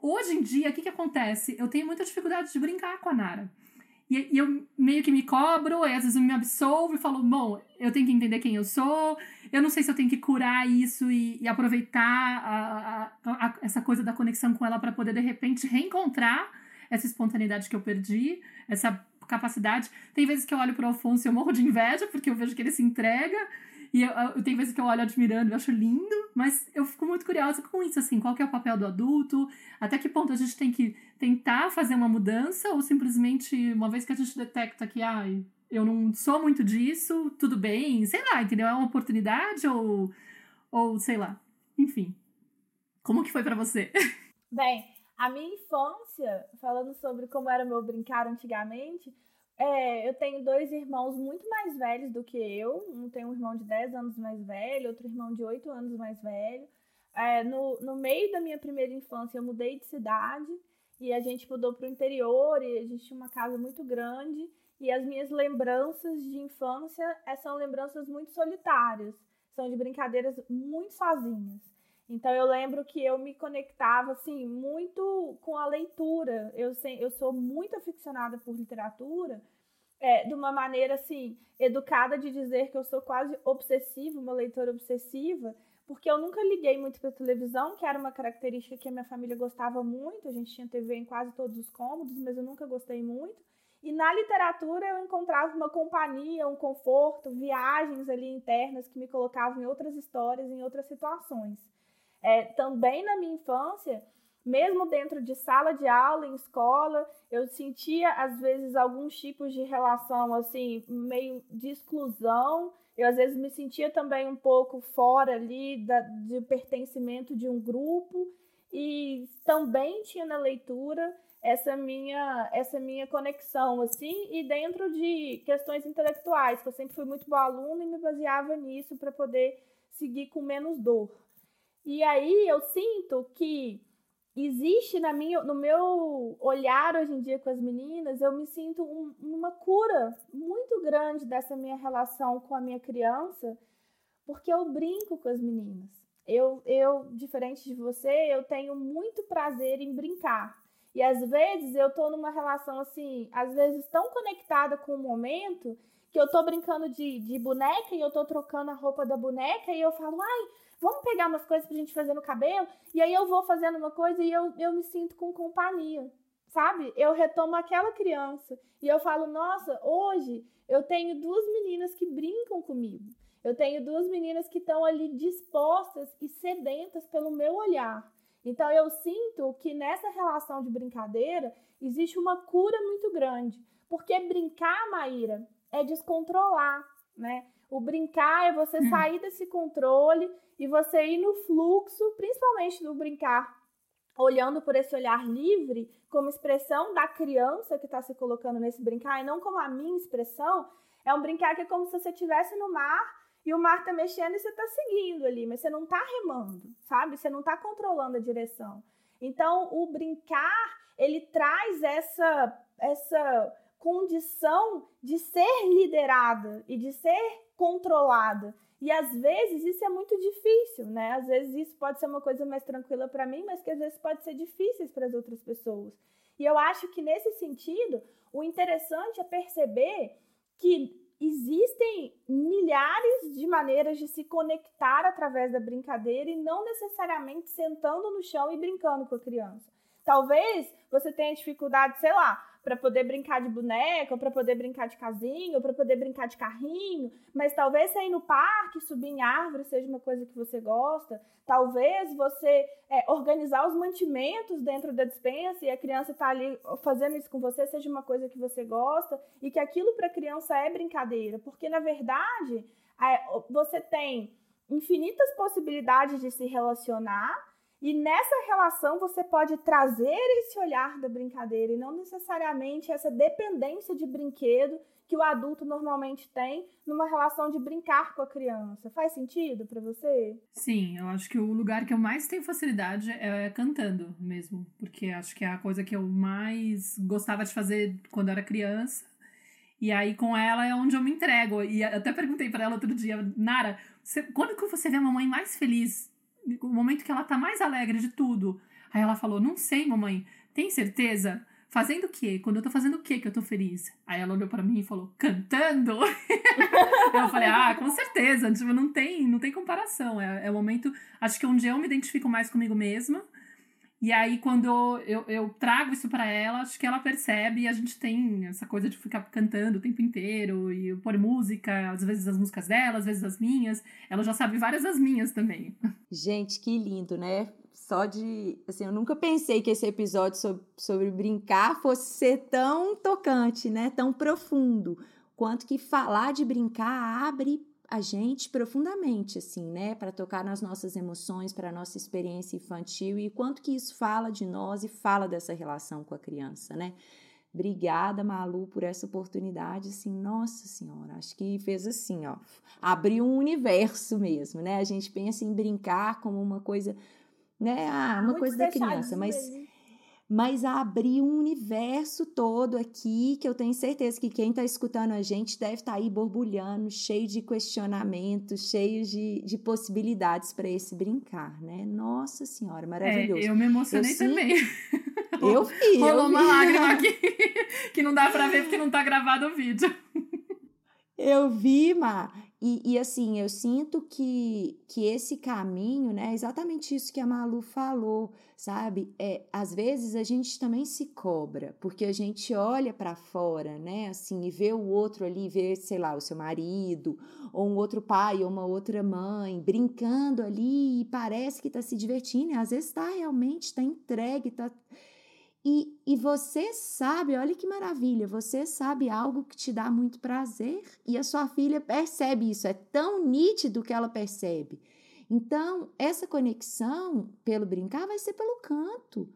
hoje em dia, o que, que acontece? Eu tenho muita dificuldade de brincar com a Nara. E, e, eu meio que me cobro, e às vezes eu me absolvo e falo, bom, eu tenho que entender quem eu sou, eu não sei se eu tenho que curar isso e, e aproveitar a, a, a, essa coisa da conexão com ela para poder, de repente, reencontrar essa espontaneidade que eu perdi, essa capacidade. Tem vezes que eu olho pro Alfonso e eu morro de inveja, porque eu vejo que ele se entrega, e eu, eu, tem vezes que eu olho admirando e acho lindo, mas eu fico muito curiosa com isso, assim, qual que é o papel do adulto, até que ponto a gente tem que tentar fazer uma mudança, ou simplesmente, uma vez que a gente detecta que, ai, eu não sou muito disso, tudo bem, sei lá, entendeu? É uma oportunidade ou, ou sei lá, enfim. Como que foi para você? Bem, a minha infância, falando sobre como era meu brincar antigamente, é, eu tenho dois irmãos muito mais velhos do que eu. Um tem um irmão de 10 anos mais velho, outro irmão de 8 anos mais velho. É, no, no meio da minha primeira infância, eu mudei de cidade e a gente mudou para o interior e a gente tinha uma casa muito grande. E as minhas lembranças de infância é, são lembranças muito solitárias, são de brincadeiras muito sozinhas. Então eu lembro que eu me conectava assim muito com a leitura. Eu, eu sou muito aficionada por literatura, é, de uma maneira assim educada de dizer que eu sou quase obsessiva, uma leitora obsessiva, porque eu nunca liguei muito para televisão, que era uma característica que a minha família gostava muito. A gente tinha TV em quase todos os cômodos, mas eu nunca gostei muito. E na literatura eu encontrava uma companhia, um conforto, viagens ali internas que me colocavam em outras histórias, em outras situações. É, também na minha infância, mesmo dentro de sala de aula, em escola, eu sentia às vezes alguns tipos de relação assim, meio de exclusão. Eu às vezes me sentia também um pouco fora ali da, de pertencimento de um grupo e também tinha na leitura essa minha essa minha conexão assim e dentro de questões intelectuais que eu sempre fui muito boa aluna e me baseava nisso para poder seguir com menos dor e aí eu sinto que existe na minha no meu olhar hoje em dia com as meninas eu me sinto um, uma cura muito grande dessa minha relação com a minha criança porque eu brinco com as meninas. Eu, eu diferente de você eu tenho muito prazer em brincar. E às vezes eu tô numa relação assim, às vezes tão conectada com o momento, que eu tô brincando de, de boneca e eu tô trocando a roupa da boneca e eu falo, ai, vamos pegar umas coisas pra gente fazer no cabelo. E aí eu vou fazendo uma coisa e eu, eu me sinto com companhia, sabe? Eu retomo aquela criança e eu falo, nossa, hoje eu tenho duas meninas que brincam comigo. Eu tenho duas meninas que estão ali dispostas e sedentas pelo meu olhar. Então eu sinto que nessa relação de brincadeira existe uma cura muito grande. Porque brincar, Maíra, é descontrolar, né? O brincar é você hum. sair desse controle e você ir no fluxo, principalmente do brincar, olhando por esse olhar livre, como expressão da criança que está se colocando nesse brincar, e não como a minha expressão. É um brincar que é como se você estivesse no mar e o mar tá mexendo e você tá seguindo ali, mas você não tá remando, sabe? Você não tá controlando a direção. Então, o brincar, ele traz essa essa condição de ser liderada e de ser controlada. E às vezes isso é muito difícil, né? Às vezes isso pode ser uma coisa mais tranquila para mim, mas que às vezes pode ser difícil para as outras pessoas. E eu acho que nesse sentido, o interessante é perceber que existem milhares de maneiras de se conectar através da brincadeira e não necessariamente sentando no chão e brincando com a criança. Talvez você tenha dificuldade, sei lá, para poder brincar de boneca, ou para poder brincar de casinho, ou para poder brincar de carrinho, mas talvez você ir no parque, subir em árvore seja uma coisa que você gosta. Talvez você é, organizar os mantimentos dentro da dispensa e a criança está ali fazendo isso com você seja uma coisa que você gosta e que aquilo para a criança é brincadeira, porque na verdade é, você tem infinitas possibilidades de se relacionar e nessa relação você pode trazer esse olhar da brincadeira e não necessariamente essa dependência de brinquedo que o adulto normalmente tem numa relação de brincar com a criança. Faz sentido para você? Sim, eu acho que o lugar que eu mais tenho facilidade é cantando mesmo, porque acho que é a coisa que eu mais gostava de fazer quando era criança. E aí com ela é onde eu me entrego. E até perguntei para ela outro dia, Nara, você, quando que você vê a mamãe mais feliz o momento que ela tá mais alegre de tudo. Aí ela falou: Não sei, mamãe, tem certeza? Fazendo o quê? Quando eu tô fazendo o quê que eu tô feliz? Aí ela olhou para mim e falou: Cantando? eu falei: Ah, com certeza. Tipo, não tem, não tem comparação. É, é o momento. Acho que é onde eu me identifico mais comigo mesma. E aí, quando eu, eu trago isso para ela, acho que ela percebe e a gente tem essa coisa de ficar cantando o tempo inteiro e pôr música, às vezes as músicas dela, às vezes as minhas. Ela já sabe várias das minhas também. Gente, que lindo, né? Só de. Assim, eu nunca pensei que esse episódio sobre, sobre brincar fosse ser tão tocante, né? Tão profundo. Quanto que falar de brincar abre a gente profundamente, assim, né? Para tocar nas nossas emoções, para a nossa experiência infantil e quanto que isso fala de nós e fala dessa relação com a criança, né? Obrigada, Malu, por essa oportunidade, assim, nossa senhora, acho que fez assim, ó, abriu um universo mesmo, né? A gente pensa em brincar como uma coisa, né? Ah, uma Muito coisa da criança, mas... Mesmo mas abrir um universo todo aqui que eu tenho certeza que quem está escutando a gente deve estar tá aí borbulhando, cheio de questionamentos, cheio de, de possibilidades para esse brincar, né? Nossa Senhora, maravilhoso. É, eu me emocionei eu também. Eu vi. Rolou eu uma lágrima aqui que não dá para ver porque não está gravado o vídeo. Eu vi, Ma, E, e, assim, eu sinto que, que esse caminho, né, é exatamente isso que a Malu falou, sabe? É, às vezes a gente também se cobra, porque a gente olha para fora, né, assim, e vê o outro ali, vê, sei lá, o seu marido, ou um outro pai, ou uma outra mãe, brincando ali, e parece que tá se divertindo, e às vezes tá realmente, tá entregue, tá e, e você sabe, olha que maravilha, você sabe algo que te dá muito prazer e a sua filha percebe isso, é tão nítido que ela percebe. Então, essa conexão pelo brincar vai ser pelo canto.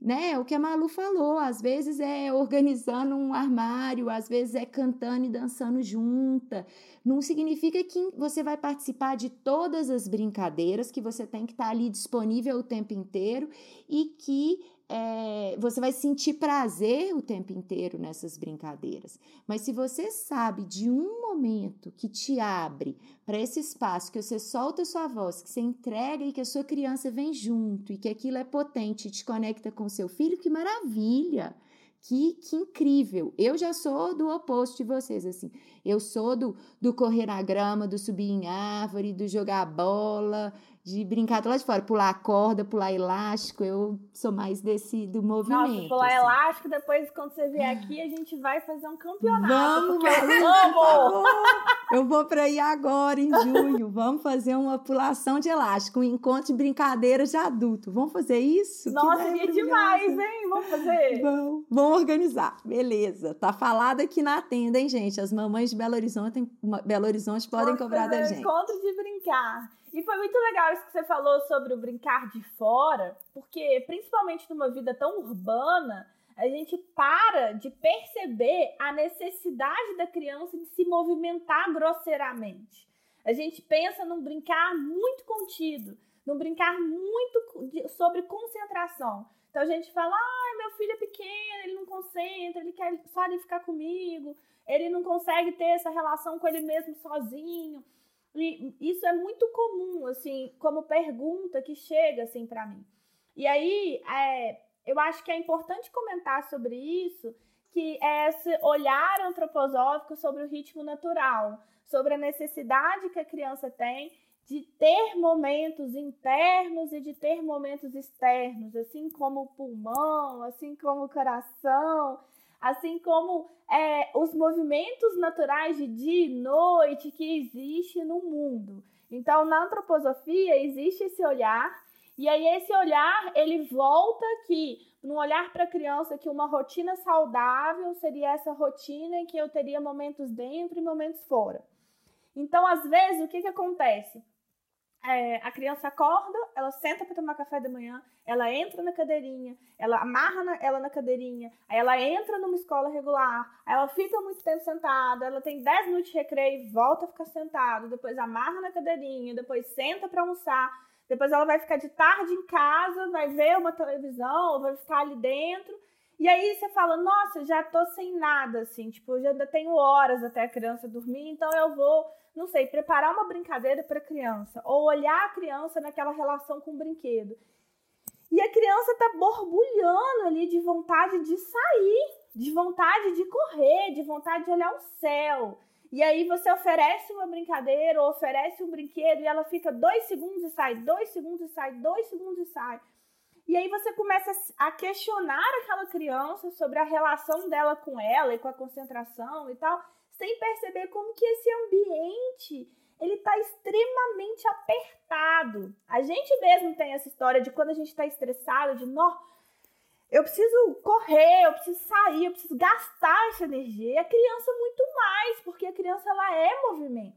Né? O que a Malu falou, às vezes é organizando um armário, às vezes é cantando e dançando junta. Não significa que você vai participar de todas as brincadeiras, que você tem que estar ali disponível o tempo inteiro e que é, você vai sentir prazer o tempo inteiro nessas brincadeiras. Mas se você sabe de um momento que te abre para esse espaço, que você solta a sua voz, que você entrega e que a sua criança vem junto e que aquilo é potente e te conecta com seu filho, que maravilha! Que, que incrível! Eu já sou do oposto de vocês, assim. Eu sou do, do correr na grama, do subir em árvore, do jogar bola, de brincar lá de fora, pular corda, pular elástico, eu sou mais desse do movimento. Nossa, pular assim. elástico, depois quando você vier aqui, a gente vai fazer um campeonato. Vamos, eu amo! Eu vou para ir agora, em junho. Vamos fazer uma pulação de elástico, um encontro de brincadeiras de adulto. Vamos fazer isso? Nossa, que é demais, hein? Vamos fazer? Vamos, vamos organizar. Beleza. Tá falado aqui na tenda, hein, gente? As mamães de Belo Horizonte, Belo Horizonte podem vamos cobrar da gente. encontro de brincar. E foi muito legal isso que você falou sobre o brincar de fora, porque principalmente numa vida tão urbana, a gente para de perceber a necessidade da criança de se movimentar grosseiramente. A gente pensa num brincar muito contido, num brincar muito sobre concentração. Então a gente fala: ai, meu filho é pequeno, ele não concentra, ele quer só ele ficar comigo, ele não consegue ter essa relação com ele mesmo sozinho. E isso é muito comum, assim, como pergunta que chega, assim, para mim. E aí, é, eu acho que é importante comentar sobre isso, que é esse olhar antroposófico sobre o ritmo natural, sobre a necessidade que a criança tem de ter momentos internos e de ter momentos externos, assim como o pulmão, assim como o coração, assim como é, os movimentos naturais de dia e noite que existe no mundo. Então, na antroposofia existe esse olhar, e aí esse olhar ele volta aqui num olhar para a criança que uma rotina saudável seria essa rotina em que eu teria momentos dentro e momentos fora. Então, às vezes, o que, que acontece? É, a criança acorda, ela senta para tomar café da manhã, ela entra na cadeirinha, ela amarra na, ela na cadeirinha, aí ela entra numa escola regular, aí ela fica muito tempo sentada, ela tem 10 minutos de recreio e volta a ficar sentada, depois amarra na cadeirinha, depois senta para almoçar, depois ela vai ficar de tarde em casa, vai ver uma televisão, vai ficar ali dentro, e aí você fala, nossa, já tô sem nada, assim, tipo, eu já ainda tenho horas até a criança dormir, então eu vou não sei, preparar uma brincadeira para a criança, ou olhar a criança naquela relação com o brinquedo. E a criança tá borbulhando ali de vontade de sair, de vontade de correr, de vontade de olhar o céu. E aí você oferece uma brincadeira ou oferece um brinquedo e ela fica dois segundos e sai, dois segundos e sai, dois segundos e sai. E aí você começa a questionar aquela criança sobre a relação dela com ela e com a concentração e tal sem perceber como que esse ambiente ele está extremamente apertado. A gente mesmo tem essa história de quando a gente está estressado, de nó, eu preciso correr, eu preciso sair, eu preciso gastar essa energia. E a criança muito mais, porque a criança ela é movimento.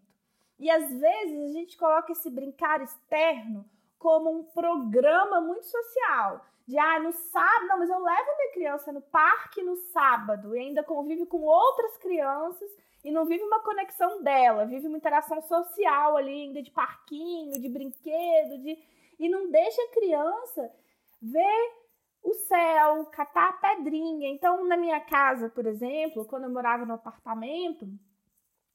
E às vezes a gente coloca esse brincar externo como um programa muito social. De ah, no sábado, não, mas eu levo minha criança no parque no sábado e ainda convive com outras crianças e não vive uma conexão dela, vive uma interação social ali, ainda de parquinho, de brinquedo, de e não deixa a criança ver o céu, catar a pedrinha. Então, na minha casa, por exemplo, quando eu morava no apartamento,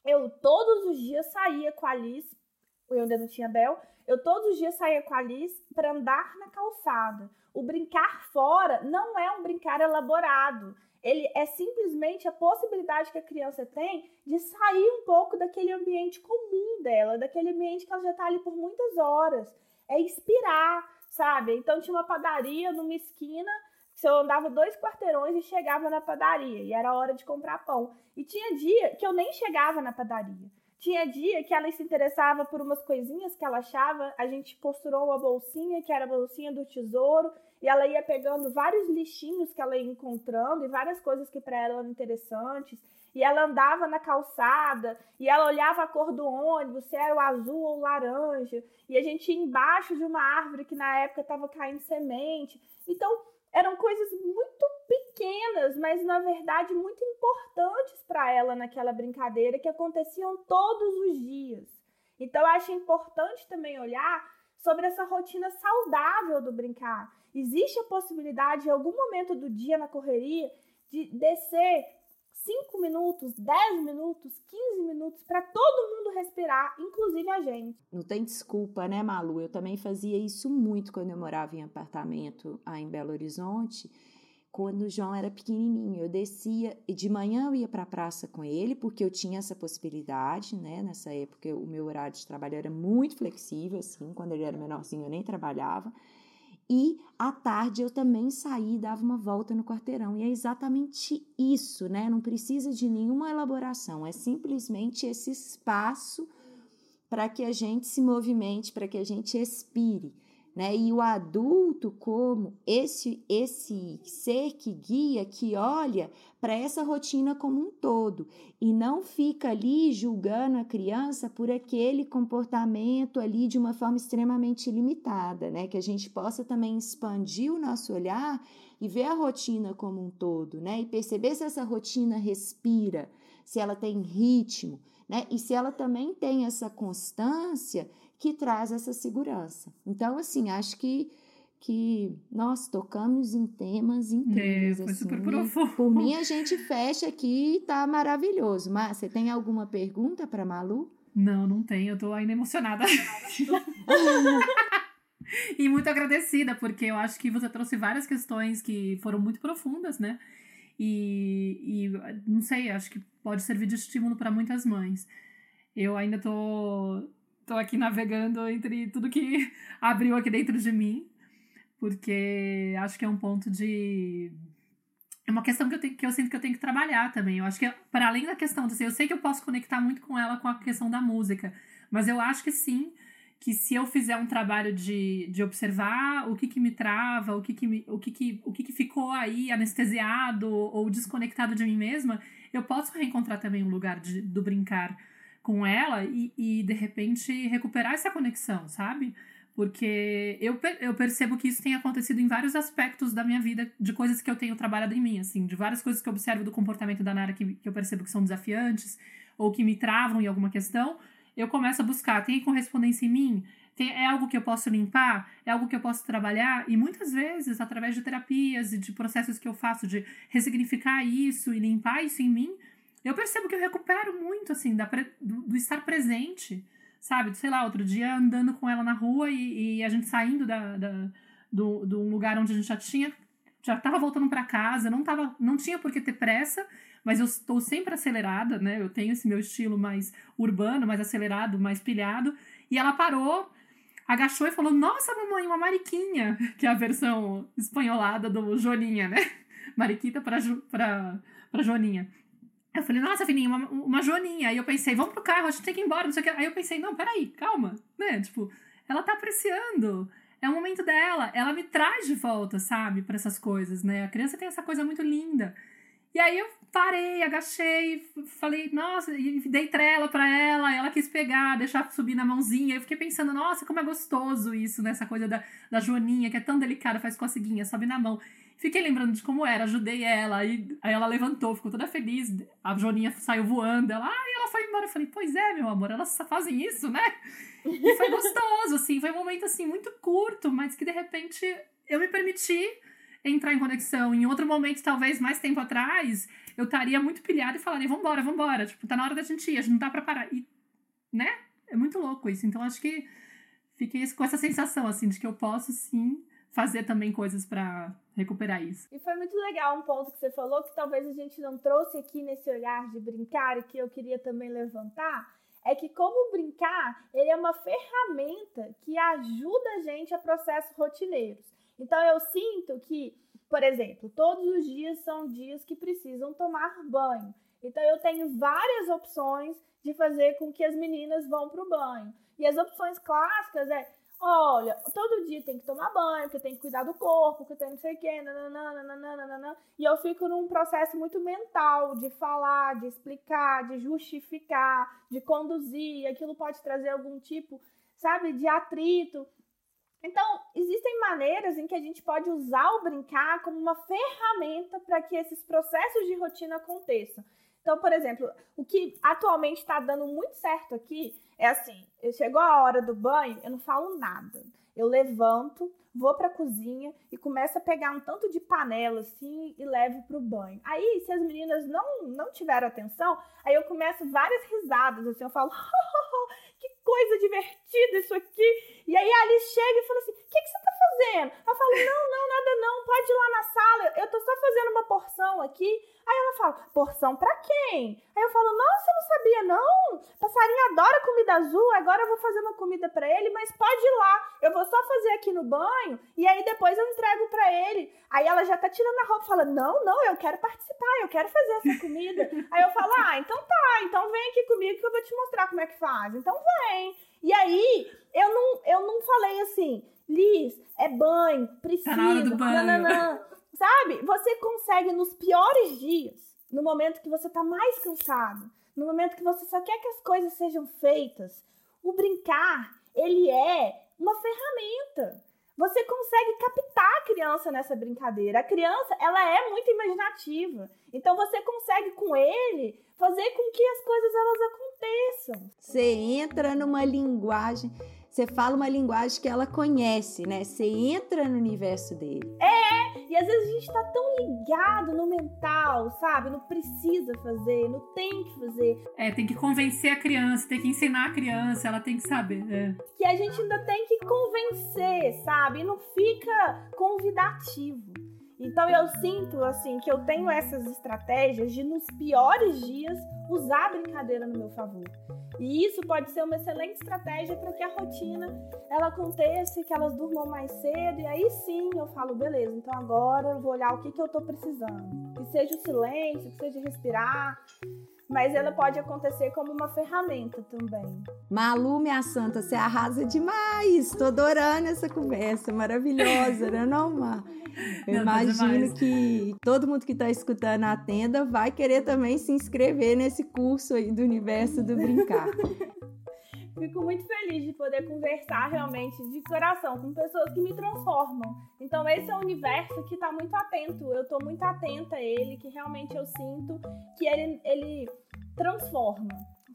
eu todos os dias saía com a Alice, eu ainda não tinha Bel, eu todos os dias saía com a Alice para andar na calçada. O brincar fora não é um brincar elaborado ele é simplesmente a possibilidade que a criança tem de sair um pouco daquele ambiente comum dela, daquele ambiente que ela já está ali por muitas horas. É inspirar, sabe? Então tinha uma padaria numa esquina, que eu andava dois quarteirões e chegava na padaria, e era hora de comprar pão. E tinha dia que eu nem chegava na padaria. Tinha dia que ela se interessava por umas coisinhas que ela achava. A gente costurou uma bolsinha, que era a bolsinha do tesouro, e ela ia pegando vários lixinhos que ela ia encontrando e várias coisas que para ela eram interessantes. E ela andava na calçada e ela olhava a cor do ônibus, se era o azul ou o laranja. E a gente ia embaixo de uma árvore que na época estava caindo semente. Então, eram coisas muito pequenas, mas na verdade muito importantes para ela naquela brincadeira que aconteciam todos os dias. Então, eu acho importante também olhar sobre essa rotina saudável do brincar. Existe a possibilidade, em algum momento do dia na correria, de descer 5 minutos, 10 minutos, 15 minutos para todo mundo respirar, inclusive a gente. Não tem desculpa, né, Malu? Eu também fazia isso muito quando eu morava em apartamento aí em Belo Horizonte. Quando o João era pequenininho, eu descia e de manhã eu ia para a praça com ele, porque eu tinha essa possibilidade, né? Nessa época o meu horário de trabalho era muito flexível, assim, quando ele era menorzinho eu nem trabalhava. E à tarde eu também saí e dava uma volta no quarteirão. E é exatamente isso, né? Não precisa de nenhuma elaboração, é simplesmente esse espaço para que a gente se movimente, para que a gente expire né? E o adulto como esse esse ser que guia, que olha para essa rotina como um todo e não fica ali julgando a criança por aquele comportamento ali de uma forma extremamente limitada, né? Que a gente possa também expandir o nosso olhar e ver a rotina como um todo, né? E perceber se essa rotina respira, se ela tem ritmo, né? E se ela também tem essa constância que traz essa segurança. Então, assim, acho que que nós tocamos em temas incríveis. É, foi assim, super profundo. Por mim, a gente fecha aqui e tá maravilhoso. Mas você tem alguma pergunta para Malu? Não, não tenho. Eu tô ainda emocionada. e muito agradecida, porque eu acho que você trouxe várias questões que foram muito profundas, né? E, e não sei, acho que pode servir de estímulo para muitas mães. Eu ainda tô tô aqui navegando entre tudo que abriu aqui dentro de mim, porque acho que é um ponto de. É uma questão que eu, tenho, que eu sinto que eu tenho que trabalhar também. Eu acho que, para além da questão assim, eu sei que eu posso conectar muito com ela com a questão da música, mas eu acho que sim, que se eu fizer um trabalho de, de observar o que, que me trava, o que, que, me, o que, que, o que, que ficou aí anestesiado ou desconectado de mim mesma, eu posso reencontrar também o um lugar de, do brincar com ela e, e de repente recuperar essa conexão, sabe? Porque eu, eu percebo que isso tem acontecido em vários aspectos da minha vida, de coisas que eu tenho trabalhado em mim, assim, de várias coisas que eu observo do comportamento da Nara que, que eu percebo que são desafiantes ou que me travam em alguma questão, eu começo a buscar, tem correspondência em mim? Tem, é algo que eu posso limpar? É algo que eu posso trabalhar? E muitas vezes, através de terapias e de processos que eu faço de ressignificar isso e limpar isso em mim, eu percebo que eu recupero muito, assim, da do, do, estar presente, sabe? Sei lá, outro dia andando com ela na rua e, e a gente saindo da, da, do, do lugar onde a gente já tinha, já tava voltando para casa, não, tava, não tinha por que ter pressa, mas eu estou sempre acelerada, né? Eu tenho esse meu estilo mais urbano, mais acelerado, mais pilhado. E ela parou, agachou e falou: Nossa, mamãe, uma mariquinha, que é a versão espanholada do Joninha, né? Mariquita para para Joninha. Eu falei, nossa, Fininha, uma, uma joaninha. Aí eu pensei, vamos pro carro, a gente tem que ir embora, não sei o que. Aí eu pensei, não, peraí, calma, né? Tipo, ela tá apreciando. É o momento dela. Ela me traz de volta, sabe, para essas coisas, né? A criança tem essa coisa muito linda. E aí eu parei, agachei, falei, nossa, e dei trela para ela, ela quis pegar, deixar subir na mãozinha. Eu fiquei pensando, nossa, como é gostoso isso, né? coisa da, da Joaninha, que é tão delicada, faz coceguinha, sobe na mão. Fiquei lembrando de como era, ajudei ela, aí, aí ela levantou, ficou toda feliz. A Joninha saiu voando, ela, ai, ela foi embora. Eu falei, pois é, meu amor, elas fazem isso, né? E foi gostoso, assim, foi um momento, assim, muito curto, mas que de repente eu me permiti entrar em conexão. Em outro momento, talvez mais tempo atrás, eu estaria muito pilhada e falaria, vambora, vambora, tipo, tá na hora da gente ir, a gente não dá pra parar. E, né? É muito louco isso. Então, acho que fiquei com essa sensação, assim, de que eu posso, sim, fazer também coisas para recuperar isso. E foi muito legal um ponto que você falou que talvez a gente não trouxe aqui nesse olhar de brincar e que eu queria também levantar, é que como brincar, ele é uma ferramenta que ajuda a gente a processos rotineiros. Então eu sinto que, por exemplo, todos os dias são dias que precisam tomar banho. Então eu tenho várias opções de fazer com que as meninas vão para o banho. E as opções clássicas é Olha, todo dia tem que tomar banho, que tem que cuidar do corpo, que tem não sei o quê, nananana, e eu fico num processo muito mental de falar, de explicar, de justificar, de conduzir, aquilo pode trazer algum tipo, sabe, de atrito. Então, existem maneiras em que a gente pode usar o brincar como uma ferramenta para que esses processos de rotina aconteçam. Então, por exemplo, o que atualmente está dando muito certo aqui é assim: chegou a hora do banho, eu não falo nada. Eu levanto, vou para a cozinha e começo a pegar um tanto de panela assim e levo para o banho. Aí, se as meninas não, não tiveram atenção, aí eu começo várias risadas, assim, eu falo, que coisa divertida isso aqui. E aí a Alice chega e fala assim: o que, que você tá fazendo? Eu falo: não, não, nada não, pode ir lá na sala, eu tô só fazendo uma porção aqui. Aí ela fala, porção para quem? Aí eu falo, nossa, eu não sabia não. Passarinho adora comida azul, agora eu vou fazer uma comida para ele, mas pode ir lá. Eu vou só fazer aqui no banho e aí depois eu entrego para ele. Aí ela já tá tirando a roupa, fala, não, não, eu quero participar, eu quero fazer essa comida. aí eu falo, ah, então tá, então vem aqui comigo que eu vou te mostrar como é que faz. Então vem. E aí, eu não, eu não falei assim, Liz, é banho, precisa. Tá na hora do banho. Não. Sabe? Você consegue nos piores dias, no momento que você tá mais cansado, no momento que você só quer que as coisas sejam feitas, o brincar, ele é uma ferramenta. Você consegue captar a criança nessa brincadeira. A criança, ela é muito imaginativa. Então você consegue com ele fazer com que as coisas elas aconteçam. Você entra numa linguagem você fala uma linguagem que ela conhece, né? Você entra no universo dele. É, e às vezes a gente tá tão ligado no mental, sabe? Não precisa fazer, não tem que fazer. É, tem que convencer a criança, tem que ensinar a criança, ela tem que saber. É. Que a gente ainda tem que convencer, sabe? E não fica convidativo. Então eu sinto assim que eu tenho essas estratégias de nos piores dias usar a brincadeira no meu favor. E isso pode ser uma excelente estratégia para que a rotina ela aconteça, que elas durmam mais cedo e aí sim eu falo, beleza, então agora eu vou olhar o que, que eu estou precisando. Que seja o silêncio, que seja respirar, mas ela pode acontecer como uma ferramenta também. Malu, minha santa, você arrasa demais. Tô adorando essa conversa maravilhosa, né, não, Mar? Eu não, imagino que todo mundo que está escutando a tenda vai querer também se inscrever nesse curso aí do universo do brincar. Fico muito feliz de poder conversar realmente de coração com pessoas que me transformam. Então esse é um universo que está muito atento. Eu estou muito atenta a ele, que realmente eu sinto que ele, ele transforma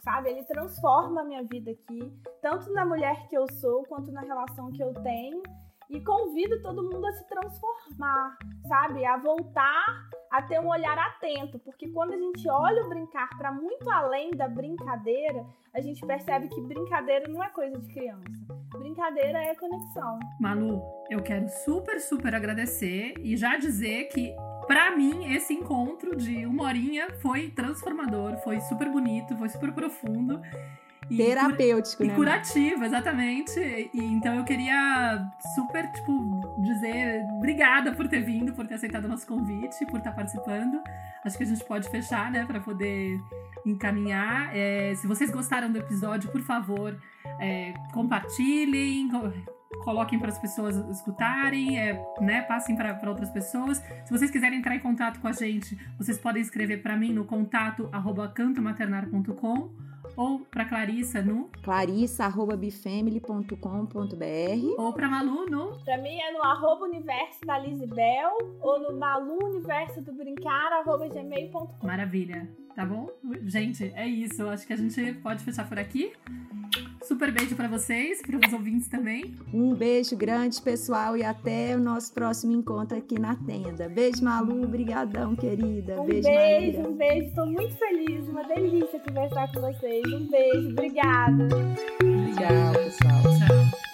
sabe? Ele transforma a minha vida aqui, tanto na mulher que eu sou, quanto na relação que eu tenho e convido todo mundo a se transformar, sabe? A voltar a ter um olhar atento, porque quando a gente olha o brincar para muito além da brincadeira, a gente percebe que brincadeira não é coisa de criança. Brincadeira é conexão. Malu, eu quero super, super agradecer e já dizer que para mim, esse encontro de uma horinha foi transformador, foi super bonito, foi super profundo. E Terapêutico, e né? E curativo, exatamente. E, então eu queria super, tipo, dizer obrigada por ter vindo, por ter aceitado o nosso convite, por estar participando. Acho que a gente pode fechar, né, para poder encaminhar. É, se vocês gostaram do episódio, por favor, é, compartilhem, coloquem para as pessoas escutarem, é, né, passem para outras pessoas. Se vocês quiserem entrar em contato com a gente, vocês podem escrever para mim no contato arroba cantomaternar.com ou para Clarissa no clarissa@bifamily.com.br ou para Malu no Para mim é no arroba universo da Lizibel ou no malu universo do brincar arroba gmail.com. Maravilha, tá bom? Gente, é isso. Acho que a gente pode fechar por aqui. Super beijo para vocês, para os ouvintes também. Um beijo grande, pessoal, e até o nosso próximo encontro aqui na tenda. Beijo, Malu, brigadão, querida. Um beijo, beijo, Maíra. um beijo. Estou muito feliz, uma delícia conversar com vocês. Um beijo, obrigada. Tchau, pessoal. Tchau.